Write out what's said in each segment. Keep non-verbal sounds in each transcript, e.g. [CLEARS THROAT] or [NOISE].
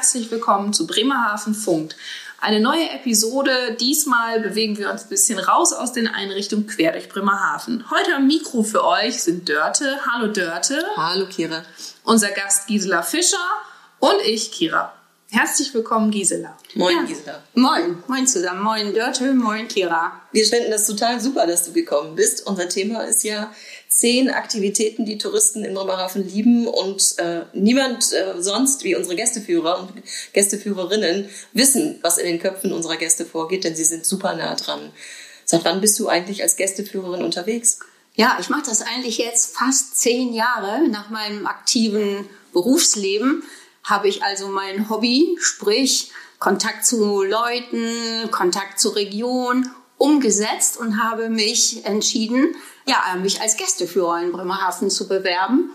herzlich willkommen zu Bremerhaven Funkt. Eine neue Episode. Diesmal bewegen wir uns ein bisschen raus aus den Einrichtungen quer durch Bremerhaven. Heute am Mikro für euch sind Dörte. Hallo Dörte. Hallo Kira. Unser Gast Gisela Fischer und ich, Kira. Herzlich willkommen, Gisela. Moin, ja. Gisela. Moin, moin zusammen. Moin, Dörte. Moin, Kira. Wir finden das total super, dass du gekommen bist. Unser Thema ist ja zehn Aktivitäten, die Touristen in Bremerhaven lieben und äh, niemand äh, sonst wie unsere Gästeführer und Gästeführerinnen wissen, was in den Köpfen unserer Gäste vorgeht, denn sie sind super nah dran. Seit wann bist du eigentlich als Gästeführerin unterwegs? Ja, ich mache das eigentlich jetzt fast zehn Jahre nach meinem aktiven Berufsleben habe ich also mein Hobby, sprich Kontakt zu Leuten, Kontakt zur Region umgesetzt und habe mich entschieden, ja, mich als Gästeführer in Bremerhaven zu bewerben.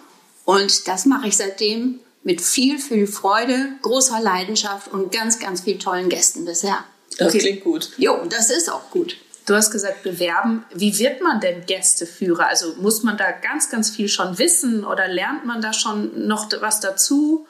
Und das mache ich seitdem mit viel, viel Freude, großer Leidenschaft und ganz, ganz vielen tollen Gästen bisher. Das okay. klingt gut. Jo, das ist auch gut. Du hast gesagt, bewerben. Wie wird man denn Gästeführer? Also muss man da ganz, ganz viel schon wissen oder lernt man da schon noch was dazu?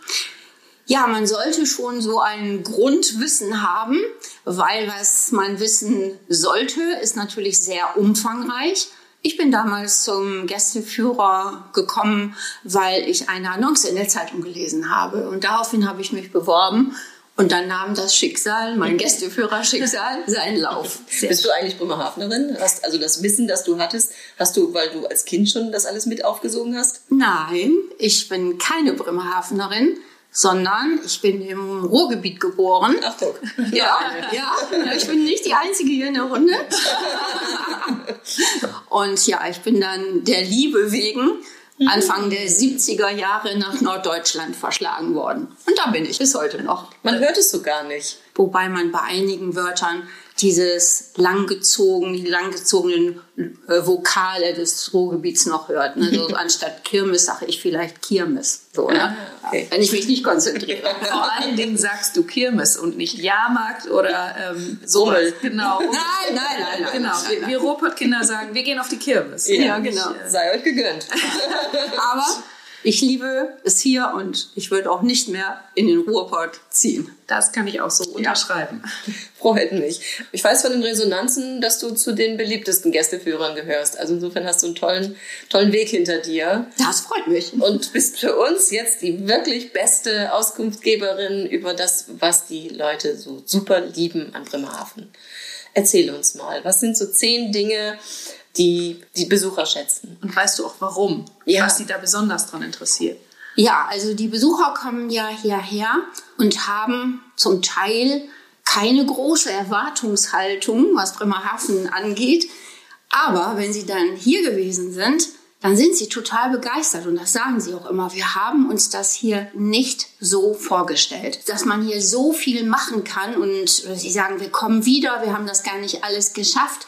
Ja, man sollte schon so ein Grundwissen haben, weil was man wissen sollte, ist natürlich sehr umfangreich. Ich bin damals zum Gästeführer gekommen, weil ich eine Annonce in der Zeitung gelesen habe. Und daraufhin habe ich mich beworben. Und dann nahm das Schicksal, mein Gästeführerschicksal, [LAUGHS] seinen Lauf. Sehr Bist du eigentlich Bremerhavenerin? Hast, also das Wissen, das du hattest, hast du, weil du als Kind schon das alles mit aufgesogen hast? Nein, ich bin keine Bremerhavenerin sondern ich bin im Ruhrgebiet geboren. Ach doch. Ja, ja, ich bin nicht die Einzige hier in der Runde. Und ja, ich bin dann der Liebe wegen Anfang der 70er Jahre nach Norddeutschland verschlagen worden. Und da bin ich bis heute noch. Man hört es so gar nicht. Wobei man bei einigen Wörtern dieses langgezogen, die langgezogenen äh, Vokale des Ruhrgebiets noch hört. Ne? So, [LAUGHS] anstatt Kirmes sage ich vielleicht Kirmes. So, ne? Okay. Wenn ich mich nicht konzentriere. [LAUGHS] Vor allen Dingen sagst du Kirmes und nicht Jahrmarkt oder ähm, so. Genau. [LAUGHS] Nein, nein, nein, nein. Genau. Nein, nein. Wir Ruhrpott-Kinder sagen, wir gehen auf die Kirmes. Ja, ja genau. Ich, äh, sei euch gegönnt. Aber ich liebe es hier und ich würde auch nicht mehr in den Ruhrpott ziehen. Das kann ich auch so unterschreiben. Ja. [LAUGHS] Freut mich. Ich weiß von den Resonanzen, dass du zu den beliebtesten Gästeführern gehörst. Also insofern hast du einen tollen, tollen Weg hinter dir. Das freut mich. Und bist für uns jetzt die wirklich beste Auskunftgeberin über das, was die Leute so super lieben an Bremerhaven. Erzähl uns mal, was sind so zehn Dinge, die die Besucher schätzen. Und weißt du auch warum? Ja. Was sie da besonders dran interessiert? Ja, also die Besucher kommen ja hierher und haben zum Teil keine große Erwartungshaltung, was Bremerhaven angeht. Aber wenn sie dann hier gewesen sind, dann sind sie total begeistert und das sagen sie auch immer. Wir haben uns das hier nicht so vorgestellt, dass man hier so viel machen kann und sie sagen, wir kommen wieder, wir haben das gar nicht alles geschafft.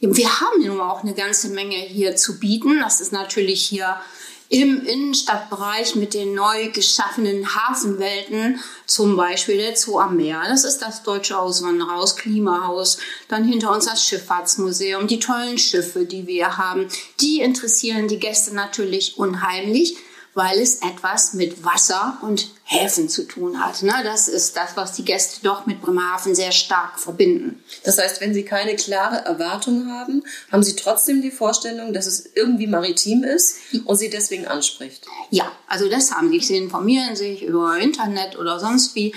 Wir haben nun auch eine ganze Menge hier zu bieten. Das ist natürlich hier im Innenstadtbereich mit den neu geschaffenen Hafenwelten, zum Beispiel der Zoo am Meer. Das ist das Deutsche Auswandererhaus, Klimahaus. Dann hinter uns das Schifffahrtsmuseum, die tollen Schiffe, die wir haben. Die interessieren die Gäste natürlich unheimlich weil es etwas mit Wasser und Häfen zu tun hat. Ne? Das ist das, was die Gäste doch mit Bremerhaven sehr stark verbinden. Das heißt, wenn Sie keine klare Erwartung haben, haben Sie trotzdem die Vorstellung, dass es irgendwie maritim ist und Sie deswegen anspricht? Ja, also das haben Sie. Sie informieren sich über Internet oder sonst wie,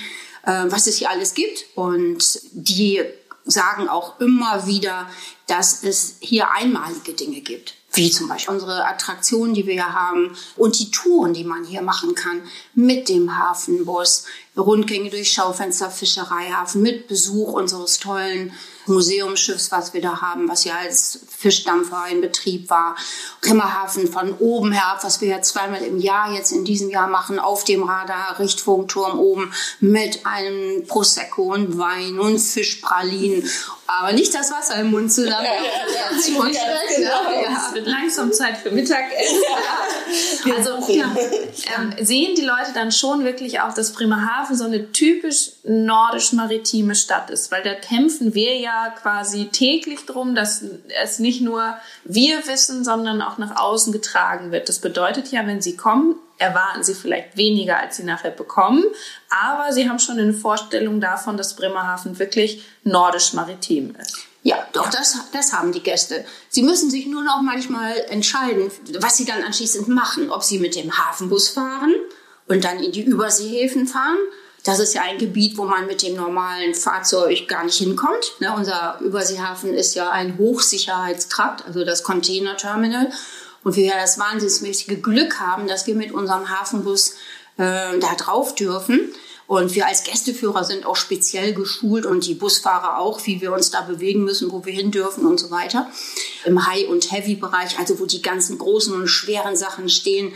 äh, was es hier alles gibt. Und die sagen auch immer wieder, dass es hier einmalige Dinge gibt wie zum Beispiel unsere Attraktionen, die wir hier haben und die Touren, die man hier machen kann mit dem Hafenbus, Rundgänge durch Schaufenster Fischereihafen mit Besuch unseres tollen Museumsschiffs, was wir da haben, was ja als Fischdampfer in Betrieb war. Bremerhaven von oben herab, was wir ja zweimal im Jahr jetzt in diesem Jahr machen, auf dem Radar, Richtfunkturm oben mit einem Prosecco und Wein und Fischpralinen. Aber nicht das Wasser im Mund zusammen. Ja, ja, ja, genau. ja. Es wird langsam Zeit für Mittagessen. also ja, ähm, sehen die Leute dann schon wirklich auch, dass Bremerhaven so eine typisch nordisch-maritime Stadt ist, weil da kämpfen wir ja quasi täglich drum, dass es nicht nur wir wissen, sondern auch nach außen getragen wird. Das bedeutet ja, wenn sie kommen, erwarten sie vielleicht weniger, als sie nachher bekommen. Aber sie haben schon eine Vorstellung davon, dass Bremerhaven wirklich nordisch-maritim ist. Ja, doch, das, das haben die Gäste. Sie müssen sich nur noch manchmal entscheiden, was sie dann anschließend machen. Ob sie mit dem Hafenbus fahren und dann in die Überseehäfen fahren. Das ist ja ein Gebiet, wo man mit dem normalen Fahrzeug gar nicht hinkommt. Ne, unser Überseehafen ist ja ein Hochsicherheitstrakt, also das Containerterminal. Und wir ja das wahnsinnsmäßige Glück haben, dass wir mit unserem Hafenbus äh, da drauf dürfen. Und wir als Gästeführer sind auch speziell geschult und die Busfahrer auch, wie wir uns da bewegen müssen, wo wir hin dürfen und so weiter. Im High- und Heavy-Bereich, also wo die ganzen großen und schweren Sachen stehen,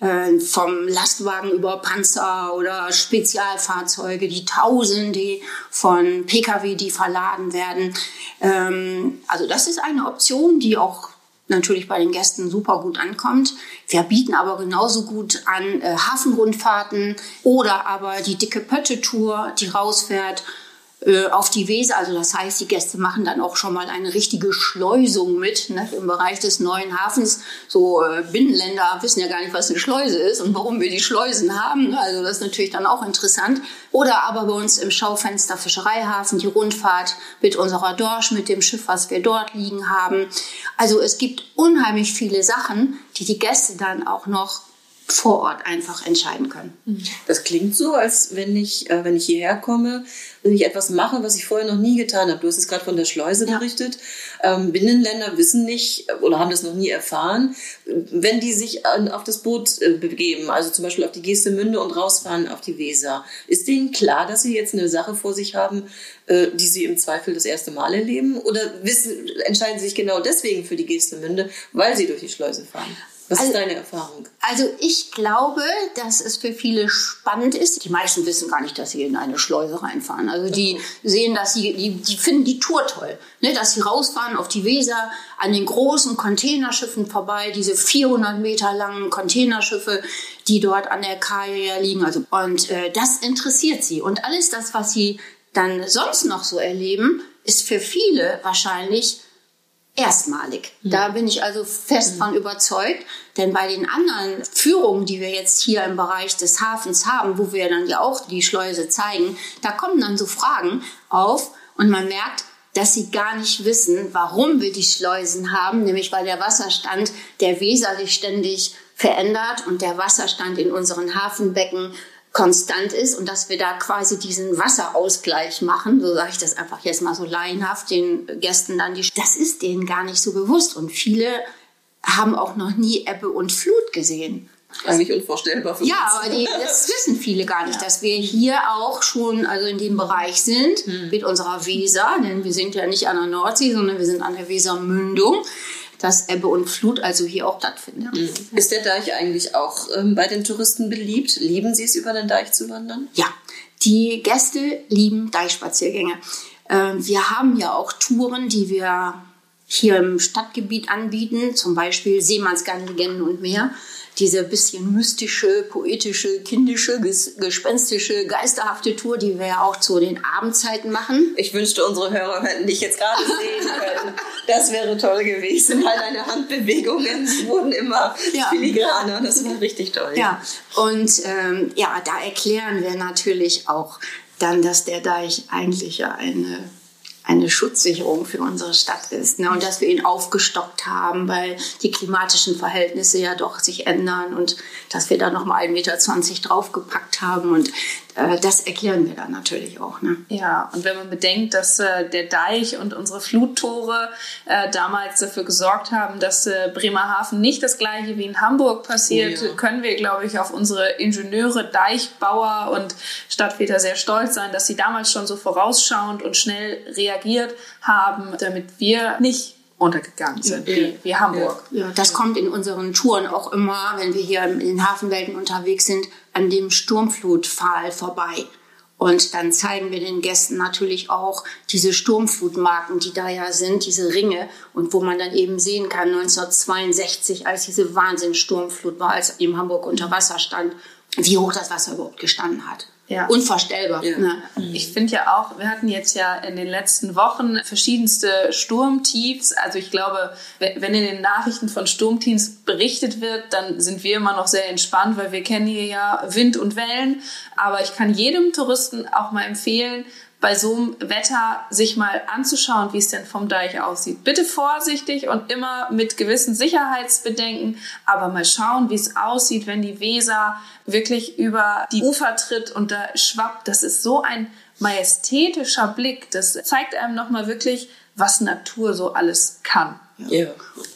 äh, vom Lastwagen über Panzer oder Spezialfahrzeuge, die Tausende von Pkw, die verladen werden. Ähm, also das ist eine Option, die auch natürlich bei den Gästen super gut ankommt. Wir bieten aber genauso gut an äh, Hafenrundfahrten oder aber die dicke Pötte-Tour, die rausfährt äh, auf die Weser. Also das heißt, die Gäste machen dann auch schon mal eine richtige Schleusung mit ne, im Bereich des neuen Hafens. So äh, Binnenländer wissen ja gar nicht, was eine Schleuse ist und warum wir die Schleusen haben. Also das ist natürlich dann auch interessant. Oder aber bei uns im Schaufenster Fischereihafen die Rundfahrt mit unserer Dorsch, mit dem Schiff, was wir dort liegen haben. Also es gibt unheimlich viele Sachen, die die Gäste dann auch noch vor Ort einfach entscheiden können. Das klingt so, als wenn ich, äh, wenn ich hierher komme, wenn ich etwas mache, was ich vorher noch nie getan habe. Du hast es gerade von der Schleuse ja. berichtet. Ähm, Binnenländer wissen nicht oder haben das noch nie erfahren, wenn die sich an, auf das Boot äh, begeben, also zum Beispiel auf die Geestemünde und rausfahren auf die Weser. Ist denen klar, dass sie jetzt eine Sache vor sich haben, äh, die sie im Zweifel das erste Mal erleben? Oder wissen, entscheiden sie sich genau deswegen für die Geestemünde, weil sie durch die Schleuse fahren? Was also, ist deine Erfahrung? Also ich glaube, dass es für viele spannend ist. Die meisten wissen gar nicht, dass sie in eine Schleuse reinfahren. Also die sehen, dass sie, die, die finden die Tour toll, ne? dass sie rausfahren auf die Weser an den großen Containerschiffen vorbei, diese 400 Meter langen Containerschiffe, die dort an der Kaja liegen. Also und äh, das interessiert sie und alles das, was sie dann sonst noch so erleben, ist für viele wahrscheinlich erstmalig. Mhm. Da bin ich also fest mhm. von überzeugt, denn bei den anderen Führungen, die wir jetzt hier im Bereich des Hafens haben, wo wir dann ja auch die Schleuse zeigen, da kommen dann so Fragen auf und man merkt, dass sie gar nicht wissen, warum wir die Schleusen haben, nämlich weil der Wasserstand der Weser sich ständig verändert und der Wasserstand in unseren Hafenbecken konstant ist und dass wir da quasi diesen Wasserausgleich machen, so sage ich das einfach jetzt mal so laienhaft, den Gästen dann die, das ist denen gar nicht so bewusst und viele haben auch noch nie Ebbe und Flut gesehen. Eigentlich unvorstellbar für Ja, uns. aber die, das [LAUGHS] wissen viele gar nicht, ja. dass wir hier auch schon also in dem Bereich sind hm. mit unserer Weser, denn wir sind ja nicht an der Nordsee, sondern wir sind an der Wesermündung dass Ebbe und Flut also hier auch stattfindet. Mhm. Ist der Deich eigentlich auch ähm, bei den Touristen beliebt? Lieben sie es, über den Deich zu wandern? Ja, die Gäste lieben Deichspaziergänge. Ähm, wir haben ja auch Touren, die wir hier im Stadtgebiet anbieten, zum Beispiel Seemannsgarn-Legenden und mehr diese bisschen mystische, poetische, kindische, ges gespenstische, geisterhafte Tour, die wir ja auch zu den Abendzeiten machen. Ich wünschte, unsere Hörer hätten dich jetzt gerade [LAUGHS] sehen können. Das wäre toll gewesen, weil deine Handbewegungen wurden immer ja. filigraner. Das war richtig toll. Ja, und ähm, ja, da erklären wir natürlich auch dann, dass der Deich eigentlich ja eine eine Schutzsicherung für unsere Stadt ist. Ne? Und dass wir ihn aufgestockt haben, weil die klimatischen Verhältnisse ja doch sich ändern und dass wir da nochmal 1,20 Meter draufgepackt haben. Und äh, das erklären wir dann natürlich auch. Ne? Ja, und wenn man bedenkt, dass äh, der Deich und unsere Fluttore äh, damals dafür gesorgt haben, dass äh, Bremerhaven nicht das gleiche wie in Hamburg passiert, oh ja. können wir, glaube ich, auf unsere Ingenieure, Deichbauer und Stadtväter sehr stolz sein, dass sie damals schon so vorausschauend und schnell reagiert haben, damit wir nicht untergegangen sind, ja. wie, wie, Hamburg. Ja, das kommt in unseren Touren auch immer, wenn wir hier in den Hafenwelten unterwegs sind, an dem Sturmflutpfahl vorbei. Und dann zeigen wir den Gästen natürlich auch diese Sturmflutmarken, die da ja sind, diese Ringe. Und wo man dann eben sehen kann, 1962, als diese Wahnsinnssturmflut war, als eben Hamburg unter Wasser stand. wie hoch das Wasser überhaupt gestanden hat. Ja. Unvorstellbar. Ja. Ne? Ich finde ja auch, wir hatten jetzt ja in den letzten Wochen verschiedenste Sturmtiefs. Also ich glaube, wenn in den Nachrichten von Sturmtiefs berichtet wird, dann sind wir immer noch sehr entspannt, weil wir kennen hier ja Wind und Wellen. Aber ich kann jedem Touristen auch mal empfehlen, bei so einem Wetter sich mal anzuschauen, wie es denn vom Deich aussieht. Bitte vorsichtig und immer mit gewissen Sicherheitsbedenken, aber mal schauen, wie es aussieht, wenn die Weser wirklich über die Ufer tritt und da schwappt. Das ist so ein majestätischer Blick. Das zeigt einem nochmal wirklich, was Natur so alles kann. Ja.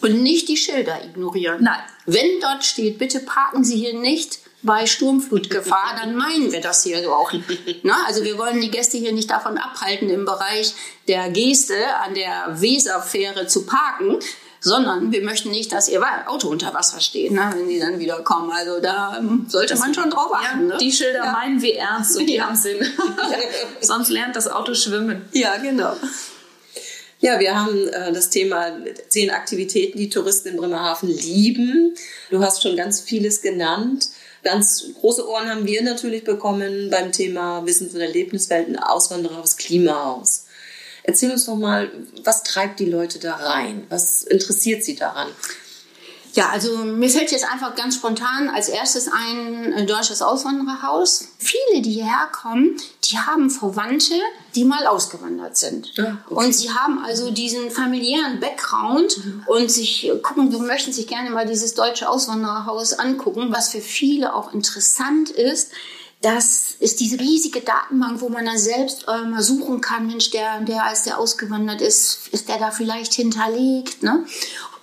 Und nicht die Schilder ignorieren. Nein. Wenn dort steht, bitte parken Sie hier nicht bei Sturmflutgefahr, dann meinen wir das hier auch. Na, also wir wollen die Gäste hier nicht davon abhalten, im Bereich der Geste an der Weserfähre zu parken, sondern wir möchten nicht, dass ihr Auto unter Wasser steht, ne, wenn die dann wieder kommen. Also da sollte man schon drauf achten. Ja, ne? die Schilder Ja. meinen wir ernst und die Ja. haben Sinn. [LAUGHS] Sonst lernt das Auto schwimmen. Ja, genau. Ja, wir haben äh, das Thema zehn Aktivitäten, die Touristen in Bremerhaven lieben. Du hast schon ganz vieles genannt. Ganz große Ohren haben wir natürlich bekommen beim Thema Wissens- und Erlebniswelten, Auswandererhaus, Klimahaus. Erzähl uns doch mal, was treibt die Leute da rein? Was interessiert sie daran? Ja, also mir fällt jetzt einfach ganz spontan als erstes ein äh, deutsches Auswandererhaus. Viele, die hierher kommen, die haben Verwandte, die mal ausgewandert sind. Ah, okay. Und sie haben also diesen familiären Background und sich äh, gucken, wir möchten sich gerne mal dieses deutsche Auswandererhaus angucken, was für viele auch interessant ist. Das ist diese riesige Datenbank, wo man dann selbst äh, mal suchen kann, Mensch, der, der als der ausgewandert ist, ist der da vielleicht hinterlegt, ne?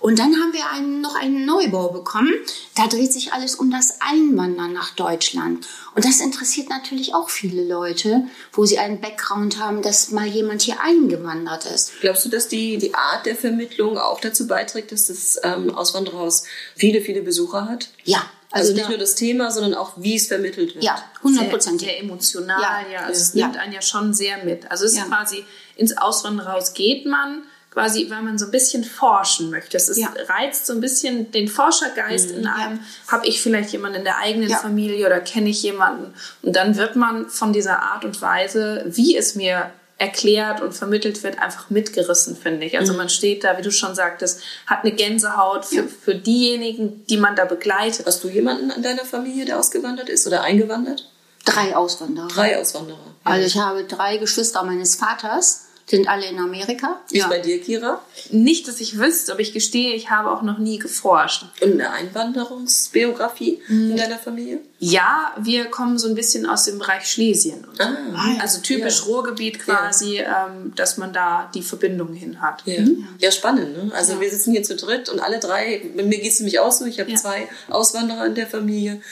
Und dann haben wir einen, noch einen Neubau bekommen. Da dreht sich alles um das Einwandern nach Deutschland. Und das interessiert natürlich auch viele Leute, wo sie einen Background haben, dass mal jemand hier eingewandert ist. Glaubst du, dass die, die Art der Vermittlung auch dazu beiträgt, dass das ähm, Auswandererhaus viele, viele Besucher hat? Ja, Also, also, nicht da, nur das Thema, sondern auch, wie es vermittelt wird. ja, Sehr, hundertprozentig. sehr emotional, Ja. ja. Also es Ja. nimmt einen ja schon sehr mit. Also es ist Ja. quasi, ins Auswandererhaus geht man, quasi, weil man so ein bisschen forschen möchte. Es ist, Ja. reizt so ein bisschen den Forschergeist in einem. Habe ich vielleicht jemanden in der eigenen Ja. Familie oder kenne ich jemanden? Und dann wird man von dieser Art und Weise, wie es mir erklärt und vermittelt wird, einfach mitgerissen, finde ich. Also man steht da, wie du schon sagtest, hat eine Gänsehaut für, Ja. für diejenigen, die man da begleitet. Hast du jemanden in deiner Familie, der ausgewandert ist oder eingewandert? Drei Auswanderer. Drei Auswanderer. Ja. Also ich habe drei Geschwister meines Vaters, sind alle in Amerika. Ist bei dir, Kira? Nicht, dass ich wüsste, aber ich gestehe, ich habe auch noch nie geforscht. Und eine Einwanderungsbiografie Mhm. in deiner Familie? Ja, wir kommen so ein bisschen aus dem Bereich Schlesien. Und so. Ah, also typisch ja. Ruhrgebiet quasi, ähm, dass man da die Verbindung hin hat. Ja, ja spannend. Ne? Also wir sitzen hier zu dritt und alle drei, mir geht es nämlich auch so, ich habe Ja. zwei Auswanderer in der Familie,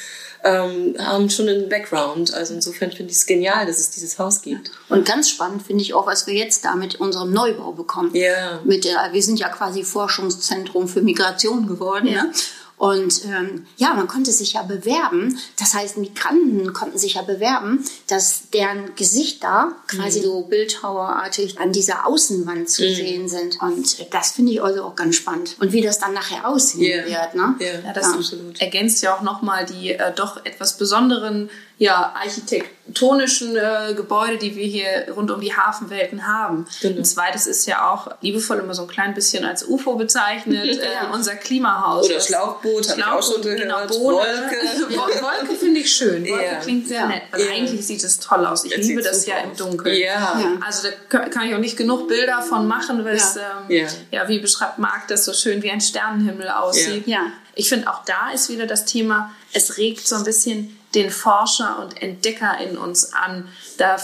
ähm, haben schon einen Background. Also insofern finde ich es genial, dass es dieses Haus gibt. Und ganz spannend finde ich auch, was wir jetzt da mit unserem Neubau bekommen. Ja. Mit der, wir sind ja quasi Forschungszentrum für Migration geworden. Ja. Ne? Und ähm, ja, man konnte sich ja bewerben. Das heißt, Migranten konnten sich ja bewerben, dass deren Gesichter quasi so bildhauerartig an dieser Außenwand zu sehen sind. Und das finde ich also auch ganz spannend. Und wie das dann nachher aussehen Ja. wird. Ne? Ja, Ja, das absolut. ergänzt ja auch nochmal die äh, doch etwas besonderen ja, architektonischen äh, Gebäude, die wir hier rund um die Hafenwelten haben. Genau. Ein zweites ist ja auch liebevoll immer so ein klein bisschen als UFO bezeichnet, [LAUGHS] äh, unser Klimahaus. Oder Das- Schlauchboot, habe ich auch schon Schlauchboot, gehört. genau. Wolke. [LAUGHS] Wo- Wolke finde ich schön. Wolke Ja. klingt sehr Ja. nett, weil Ja. eigentlich sieht es toll aus. Ich Es liebe das ja im aus. Dunkeln. Ja. Ja. Also da kann- ich auch nicht genug Bilder von machen, weil es, ähm, Ja. ja, wie beschreibt Marc das so schön, wie ein Sternenhimmel aussieht. Ja. Ich finde auch da ist wieder das Thema, es regt so ein bisschen den Forscher und Entdecker in uns an, da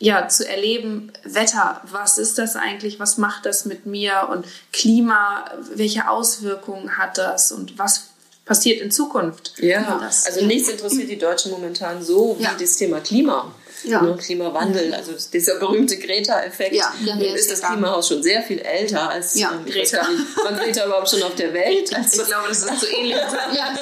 ja, zu erleben, Wetter, was ist das eigentlich, was macht das mit mir und Klima, welche Auswirkungen hat das und was passiert in Zukunft. Ja, das, also nichts interessiert die Deutschen momentan so wie Ja. das Thema Klima. Ja. Ne, Klimawandel, also dieser berühmte Greta-Effekt. Ja, ja, Nun ist ist das da. Klimahaus schon sehr viel älter als Ja. ähm, ich nicht, wann Greta überhaupt schon auf der Welt? Also, ich glaube, das ist so ähnlich. [LAUGHS] Ja,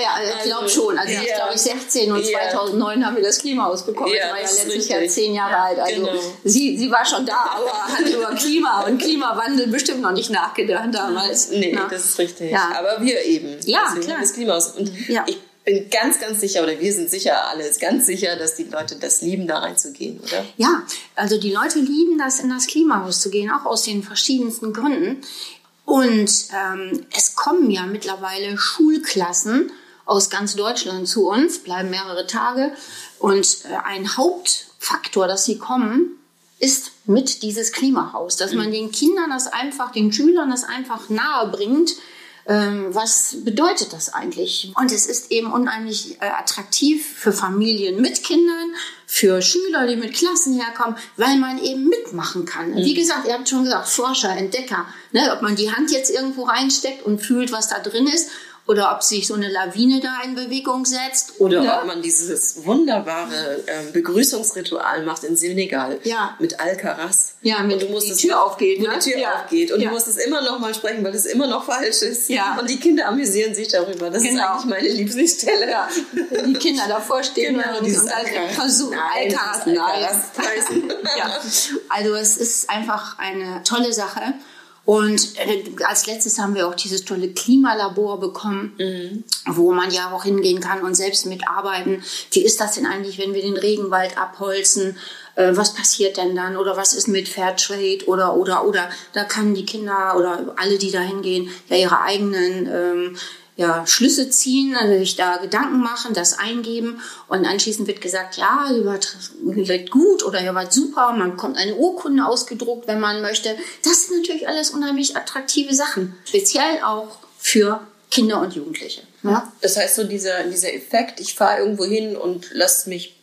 ja, ich glaube schon. Also ich Ja. glaube, ich 16 und Ja. 2009 haben wir das Klimahaus bekommen. Ja, ich war ja richtig. Jahr zehn Jahre alt. Also genau. sie, sie war schon da, aber hat über Klima und Klimawandel bestimmt noch nicht nachgedacht damals. nee, Na. das ist richtig. Ja. Aber wir eben. Ja, Deswegen klar. Das Klimahaus. Und Ja. ich bin ganz, ganz sicher, oder wir sind sicher alles ganz sicher, dass die Leute das lieben, da reinzugehen, oder? Ja, also die Leute lieben das, in das Klimahaus zu gehen, auch aus den verschiedensten Gründen. Und ähm, es kommen ja mittlerweile Schulklassen aus ganz Deutschland zu uns, bleiben mehrere Tage. Und äh, ein Hauptfaktor, dass sie kommen, ist mit dieses Klimahaus, dass man den Kindern das einfach, den Schülern das einfach nahe bringt, was bedeutet das eigentlich? Und es ist eben unheimlich äh, attraktiv für Familien mit Kindern, für Schüler, die mit Klassen herkommen, weil man eben mitmachen kann. Mhm. Wie gesagt, ihr habt schon gesagt, Forscher, Entdecker, ne, ob man die Hand jetzt irgendwo reinsteckt und fühlt, was da drin ist oder ob sich so eine Lawine da in Bewegung setzt. Oder ja. ob man dieses wunderbare äh, Begrüßungsritual macht in Senegal ja. mit Alcaraz. Ja, mit und du musst die Tür aufgeht. Ne? die Tür ja. aufgeht. Und du musst es immer noch mal sprechen, weil es immer noch falsch ist. Ja. Und die Kinder amüsieren sich darüber. Das genau. ist eigentlich meine Lieblingsstelle. Ja. Die Kinder davor stehen genau, und, und versuchen, Alcaraz. Alcaraz. [LAUGHS] ja. Also es ist einfach eine tolle Sache. Und äh, als letztes haben wir auch dieses tolle Klimalabor bekommen, mhm. wo man ja auch hingehen kann und selbst mitarbeiten. Wie ist das denn eigentlich, wenn wir den Regenwald abholzen? Äh, was passiert denn dann? Oder was ist mit Fairtrade? Oder, oder, oder. Da kann die Kinder oder alle, die da hingehen, ja ihre eigenen ähm, ja, Schlüsse ziehen, also sich da Gedanken machen, das eingeben und anschließend wird gesagt, ja, ihr wart, ihr wart gut oder ihr wart super, man bekommt eine Urkunde ausgedruckt, wenn man möchte. Das sind natürlich alles unheimlich attraktive Sachen, speziell auch für Kinder und Jugendliche. Ja? Das heißt so dieser, dieser Effekt, ich fahre irgendwo hin und lasse mich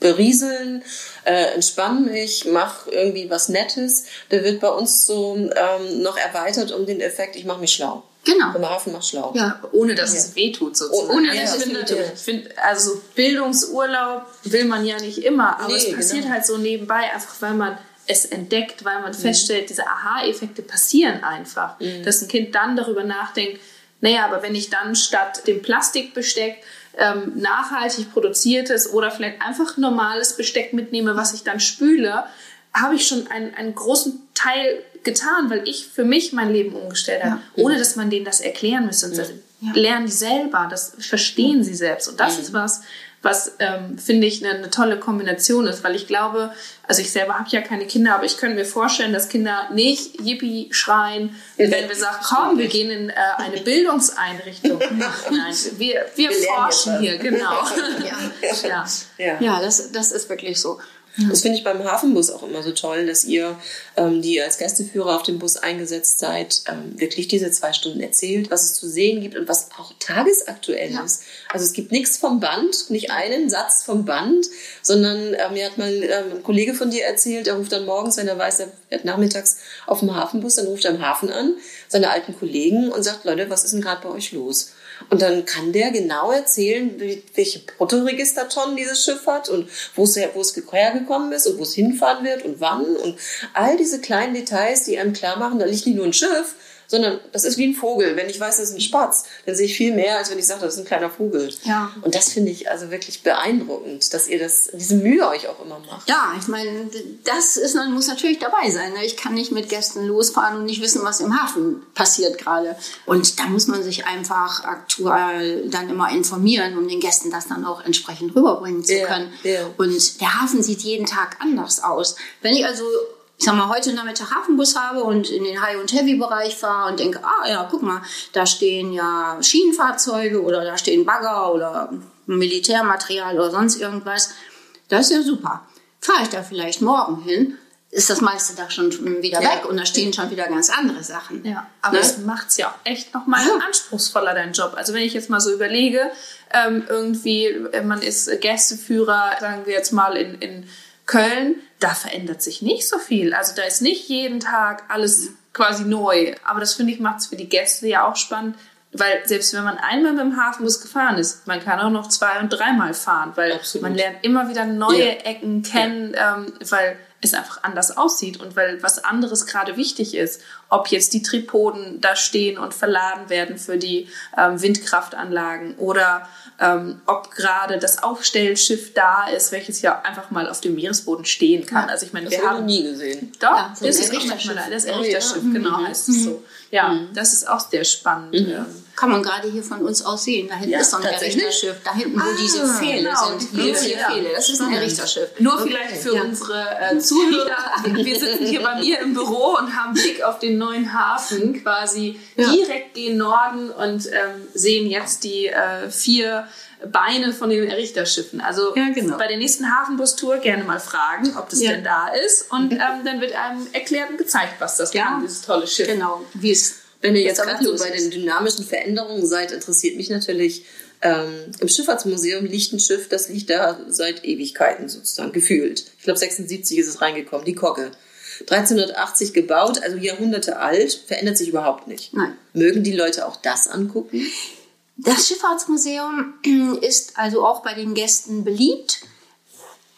berieseln, äh, entspann mich, mach irgendwie was Nettes, der wird bei uns so ähm, noch erweitert um den Effekt, ich mache mich schlau. Genau. Bremerhaven macht schlau. Ja, ohne dass ja. es wehtut sozusagen. Ohne, ja, ich finde, ich finde, also Bildungsurlaub will man ja nicht immer, aber nee, es passiert genau. halt so nebenbei, einfach weil man es entdeckt, weil man mhm. feststellt, diese Aha-Effekte passieren einfach. Mhm. Dass ein Kind dann darüber nachdenkt, naja, aber wenn ich dann statt dem Plastikbesteck ähm, nachhaltig produziertes oder vielleicht einfach normales Besteck mitnehme, was ich dann spüle, habe ich schon einen, einen großen Teil getan, weil ich für mich mein Leben umgestellt habe, ja. ohne dass man denen das erklären müsste. Und ja. lernen die selber, das verstehen ja. sie selbst. Und das ist was, was ähm, finde ich eine, eine, tolle Kombination ist, weil ich glaube, also ich selber habe ja keine Kinder, aber ich könnte mir vorstellen, dass Kinder nicht Yippie schreien, wenn wir sagen, komm, wir gehen in äh, eine [LAUGHS] Bildungseinrichtung. Nein, wir, wir, wir forschen hier, genau. [LAUGHS] ja, ja. ja das, das ist wirklich so. Das finde ich beim Hafenbus auch immer so toll, dass ihr, ähm, die als Gästeführer auf dem Bus eingesetzt seid, ähm, wirklich diese zwei Stunden erzählt, was es zu sehen gibt und was auch tagesaktuell ja. ist. Also es gibt nichts vom Band, nicht einen Satz vom Band, sondern äh, mir hat mal ähm, ein Kollege von dir erzählt, er ruft dann morgens, wenn er weiß, er fährt nachmittags auf dem Hafenbus, dann ruft er am Hafen an, seine alten Kollegen und sagt, Leute, was ist denn gerade bei euch los? Und dann kann der genau erzählen, welche Bruttoregistertonnen dieses Schiff hat und wo es, wo es hergekommen ist und wo es hinfahren wird und wann. Und all diese kleinen Details, die einem klar machen, da liegt nicht nur ein Schiff, sondern das ist wie ein Vogel. Wenn ich weiß, das ist ein Spatz, dann sehe ich viel mehr, als wenn ich sage, das ist ein kleiner Vogel. Ja. Und das finde ich also wirklich beeindruckend, dass ihr das, diese Mühe euch auch immer macht. Ja, ich meine, das ist, muss natürlich dabei sein. Ne? Ich kann nicht mit Gästen losfahren und nicht wissen, was im Hafen passiert gerade. Und da muss man sich einfach aktuell dann immer informieren, um den Gästen das dann auch entsprechend rüberbringen zu können. Ja, ja. Und der Hafen sieht jeden Tag anders aus. Wenn ich also ich sag mal, heute Nachmittag Hafenbus habe und in den High- und Heavy-Bereich fahre und denke, ah ja, guck mal, da stehen ja Schienenfahrzeuge oder da stehen Bagger oder Militärmaterial oder sonst irgendwas. Das ist ja super. Fahre ich da vielleicht morgen hin, ist das meiste da schon wieder ja. weg und da stehen schon wieder ganz andere Sachen. Ja, aber ne? das macht es ja echt nochmal ja. anspruchsvoller, dein Job. Also wenn ich jetzt mal so überlege, ähm, irgendwie, äh, man ist Gästeführer, sagen wir jetzt mal in, in Köln, da verändert sich nicht so viel. Also da ist nicht jeden Tag alles quasi neu. Aber das finde ich macht es für die Gäste ja auch spannend, weil selbst wenn man einmal mit dem Hafenbus gefahren ist, man kann auch noch zwei und dreimal fahren, weil Absolut. man lernt immer wieder neue ja. Ecken kennen, ja. ähm, weil es einfach anders aussieht und weil was anderes gerade wichtig ist. Ob jetzt die Tripoden da stehen und verladen werden für die ähm, Windkraftanlagen oder ähm, ob gerade das Aufstellschiff da ist, welches ja einfach mal auf dem Meeresboden stehen kann. Ja, also ich meine, das wir haben nie gesehen. Doch, Ja, so das ist auch Erichterschiff. manchmal das Oh, ja. Erichterschiff, genau heißt es so. Ja, das ist auch sehr spannend. ähm. Kann man gerade hier von uns aus sehen. Da hinten Ja, ist so ein? Richterschiff. Da hinten, wo Ah, diese Pfähle genau, sind. die Hier vier ja. Pfähle. Das ist ein. Richterschiff. Nur Okay, vielleicht für ja. unsere äh, Zuhörer. Wir sitzen hier bei mir im Büro und haben Blick auf den neuen Hafen, quasi Ja. direkt gen Norden und ähm, sehen jetzt die äh, vier Beine von den Richterschiffen. Also Ja, genau. bei der nächsten Hafenbustour gerne mal fragen, ob das Ja. denn da ist. Und ähm, dann wird einem erklärt und gezeigt, was das Ja. kann, dieses tolle Schiff. Genau, wie es Wenn ihr jetzt gerade so bei den dynamischen Veränderungen seid, interessiert mich natürlich, ähm, im Schifffahrtsmuseum liegt ein Schiff, das liegt da seit Ewigkeiten sozusagen, gefühlt. Ich glaube 76 ist es reingekommen, die Kogge. 1380 gebaut, also Jahrhunderte alt, verändert sich überhaupt nicht. Nein. Mögen die Leute auch das angucken? Das Schifffahrtsmuseum [CLEARS THROAT] ist also auch bei den Gästen beliebt.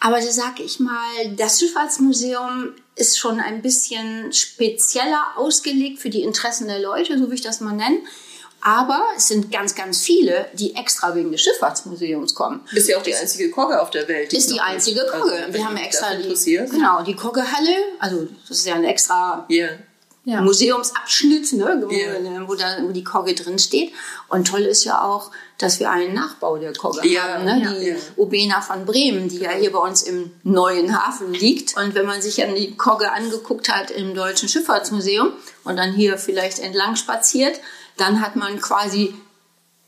Aber da sage ich mal, das Schifffahrtsmuseum ist schon ein bisschen spezieller ausgelegt für die Interessen der Leute, so will ich das mal nennen. Aber es sind ganz, ganz viele, die extra wegen des Schifffahrtsmuseums kommen. Ist ja auch die einzige Kogge auf der Welt. Ist die einzige gibt. Kogge. Also, Wir haben extra die, genau, die Koggehalle. Also das ist ja ein extra Ja. Ja. Museumsabschnitt, ne, wo, Ja. wo, da, wo die Kogge drin steht. Und toll ist ja auch, dass wir einen Nachbau der Kogge Ja, haben. Ne? Die Ja. Ubena von Bremen, die ja hier bei uns im neuen Hafen liegt. Und wenn man sich dann die Kogge angeguckt hat im Deutschen Schifffahrtsmuseum und dann hier vielleicht entlang spaziert, dann hat man quasi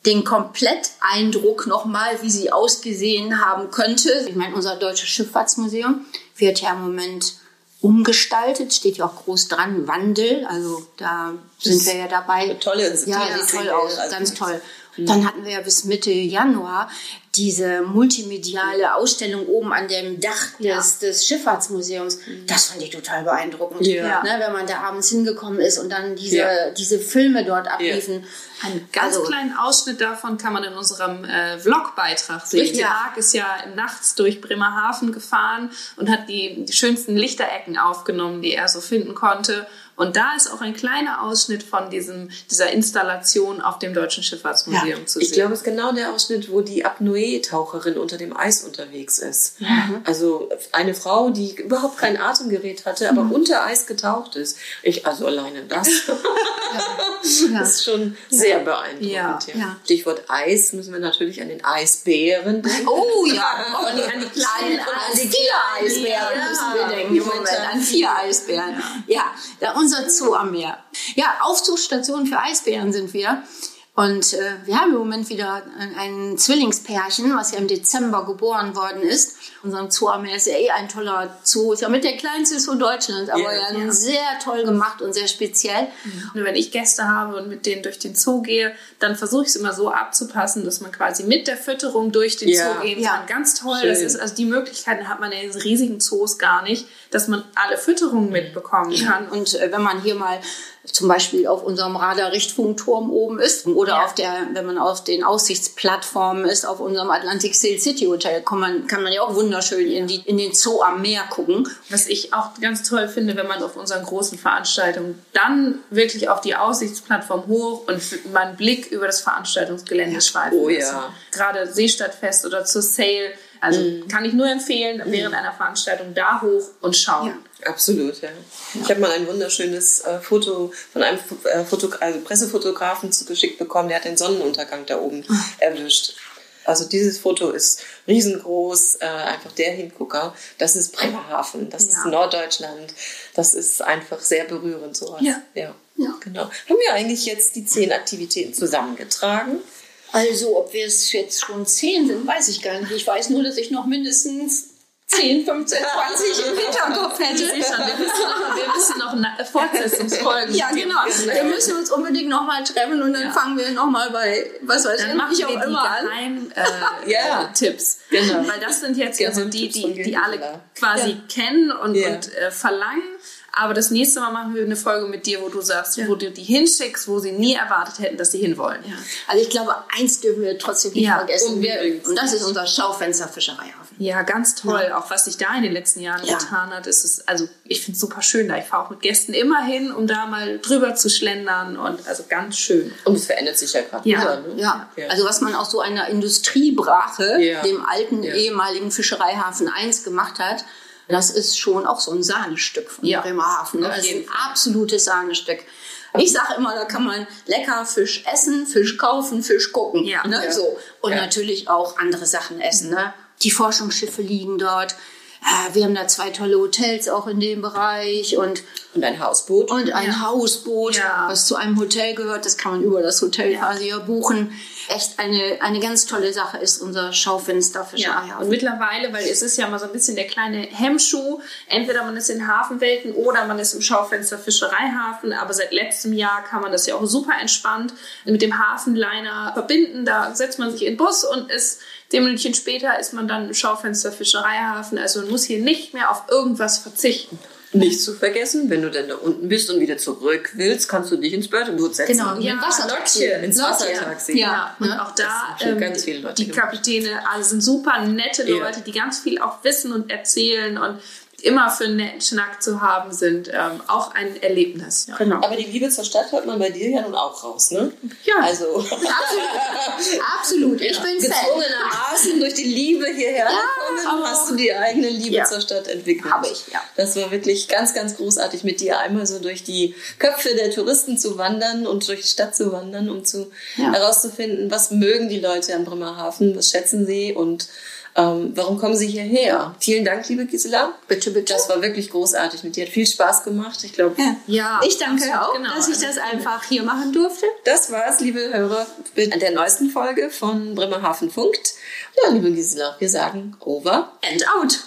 den Kompletteindruck nochmal, wie sie ausgesehen haben könnte. Ich meine, unser Deutsches Schifffahrtsmuseum wird ja im Moment umgestaltet, steht ja auch groß dran, Wandel, also da sind wir ja dabei. tolle Ja, sieht toll aus, also ganz das- toll. Dann hatten wir ja bis Mitte Januar diese multimediale Ausstellung oben an dem Dach des, des Schifffahrtsmuseums. Das fand ich total beeindruckend. Ja. Ne, wenn man da abends hingekommen ist und dann diese, Ja. diese Filme dort abliefen. Einen ganz Also- kleinen Ausschnitt davon kann man in unserem äh, Vlogbeitrag sehen. Richtig. Der Marc ist ja nachts durch Bremerhaven gefahren und hat die, die schönsten Lichterecken aufgenommen, die er so finden konnte. Und da ist auch ein kleiner Ausschnitt von diesem, dieser Installation auf dem Deutschen Schifffahrtsmuseum zu sehen. Ich glaube, es ist genau der Ausschnitt, wo die Apnoe-Taucherin unter dem Eis unterwegs ist. Also eine Frau, die überhaupt kein Atemgerät hatte, aber unter Eis getaucht ist. Ich, also alleine das. Ja. [LAUGHS] Das ist schon sehr beeindruckend. Ja, ja. Stichwort Eis müssen wir natürlich an den Eisbären denken. Oh ja, oh, an die, an die kleinen, an die vier Eisbären Ja. müssen wir denken. Im Moment an vier Eisbären. Ja, da unser Zoo am Meer. Ja, Aufzugsstation für Eisbären sind wir. Und äh, wir haben im Moment wieder ein, Zwillingspärchen, was ja im Dezember geboren worden ist. Unser Zoo am Meer ist ja eh ein toller Zoo. Ist ja mit der kleinste Zoo Deutschlands, aber Ja. ja, sehr toll gemacht und sehr speziell. Und wenn ich Gäste habe und mit denen durch den Zoo gehe, dann versuche ich es immer so abzupassen, dass man quasi mit der Fütterung durch den Ja. Zoo gehen Ja. kann. Ganz toll. Schön. Das ist, also die Möglichkeiten hat man in den riesigen Zoos gar nicht, dass man alle Fütterungen mitbekommen kann. Und äh, wenn man hier mal zum Beispiel auf unserem Radar-Richtfunkturm oben ist oder Ja. auf der, wenn man auf den Aussichtsplattformen ist, auf unserem Atlantic Sail City Hotel, kann man, kann man ja auch wunderschön in, die, in den Zoo am Meer gucken. Was ich auch ganz toll finde, wenn man auf unseren großen Veranstaltungen dann wirklich auf die Aussichtsplattform hoch und f- mal einen Blick über das Veranstaltungsgelände schweifen Oh ja. Gerade Seestadtfest oder zur Sail. Also kann ich nur empfehlen, während einer Veranstaltung da hoch und schauen. Ja. Absolut, ja. Ich habe mal ein wunderschönes äh, Foto von einem äh, Foto also Pressefotografen zugeschickt bekommen, der hat den Sonnenuntergang da oben erwischt. Also dieses Foto ist riesengroß, äh, einfach der Hingucker. Das ist Bremerhaven, das ist Ja. Norddeutschland. Das ist einfach sehr berührend sowas. Ja. ja. Ja. Genau. Haben wir eigentlich jetzt die zehn Aktivitäten zusammengetragen? Also, ob wir es jetzt schon zehn sind, weiß ich gar nicht. Ich weiß nur, dass ich noch mindestens 10, 15, 20 im Hinterkopf hätte. Ich schon, wir müssen noch, wir müssen noch na- Fortsetzungsfolgen. Ja, genau. Wir müssen uns unbedingt nochmal treffen und dann Ja. fangen wir nochmal bei, was weiß Dann ich wir auch die immer an. Geheim, äh, [LAUGHS] äh, Tipps. Genau. Weil das sind jetzt ja so die, die, die alle quasi Ja. kennen und, Ja. und äh, verlangen. Aber das nächste Mal machen wir eine Folge mit dir, wo du sagst, wo du die hinschickst, wo sie nie erwartet hätten, dass sie hinwollen. Also ich glaube, eins dürfen wir trotzdem nicht Ja, vergessen. Wir, unbedingt. und das ist unser Schaufenster Fischereihafen. Ja, ganz toll. Ja. Auch was sich da in den letzten Jahren ja. getan hat, ist es, also ich finde es super schön da. Ich fahre auch mit Gästen immer hin, um da mal drüber zu schlendern und also ganz schön. Und es verändert sich ja gerade ja. Wieder, ne? ja. ja. Also was man aus so einer Industriebrache, dem alten ehemaligen Fischereihafen 1 gemacht hat, das ist schon auch so ein Sahnestück von ja. Bremerhaven. Ne? Das ist ein absolutes Sahnestück. Ich sage immer, da kann man lecker Fisch essen, Fisch kaufen, Fisch gucken. Ja. Ne? So. Und ja. natürlich auch andere Sachen essen. Ne? Die Forschungsschiffe liegen dort. Wir haben da zwei tolle Hotels auch in dem Bereich und und ein Hausboot und ein ja. Hausboot, ja. was zu einem Hotel gehört. Das kann man über das Hotel ja. quasi buchen echt eine, eine ganz tolle Sache ist, unser Schaufenster für ja. Und mittlerweile, weil es ist ja mal so ein bisschen der kleine Hemmschuh, entweder man ist in Hafenwelten oder man ist im Schaufenster Fischereihafen, aber seit letztem Jahr kann man das ja auch super entspannt mit dem Hafenliner verbinden. Da setzt man sich in den Bus und ist Zehn Minuten später ist man dann im Schaufenster Fischereihafen. Also man muss hier nicht mehr auf irgendwas verzichten. Nicht zu vergessen, wenn du dann da unten bist und wieder zurück willst, kannst du dich ins Bördenboot setzen. Genau, ja, Wassertaxi. Ins Wassertaxi. Ja, und auch da, ähm, ganz viele Leute die Kapitäne alle sind super nette Leute, ja. die ganz viel auch wissen und erzählen und immer für einen netten Schnack zu haben sind, ähm, auch ein Erlebnis. Ja. Genau. Aber die Liebe zur Stadt hört man bei dir ja nun auch raus, ne? Ja. Also. Absolut. Absolut. Ich ja. bin Gezwungenermaßen durch die Liebe hierher ja, gekommen, hast du die eigene Liebe ja. zur Stadt entwickelt. Habe ich, ja. Das war wirklich ganz, ganz großartig, mit dir einmal so durch die Köpfe der Touristen zu wandern und durch die Stadt zu wandern, um zu herauszufinden, was mögen die Leute am Bremerhaven, was schätzen sie und ähm, warum kommen Sie hierher? Vielen Dank, liebe Gisela. Bitte, bitte. Das war wirklich großartig mit dir. Hat viel Spaß gemacht. Ich glaube. Ja. ja. ich danke auch, genau. dass ich das einfach hier machen durfte. Das war's, liebe Hörer, mit der neuesten Folge von Bremerhaven funkt. Ja, liebe Gisela, wir sagen over and out.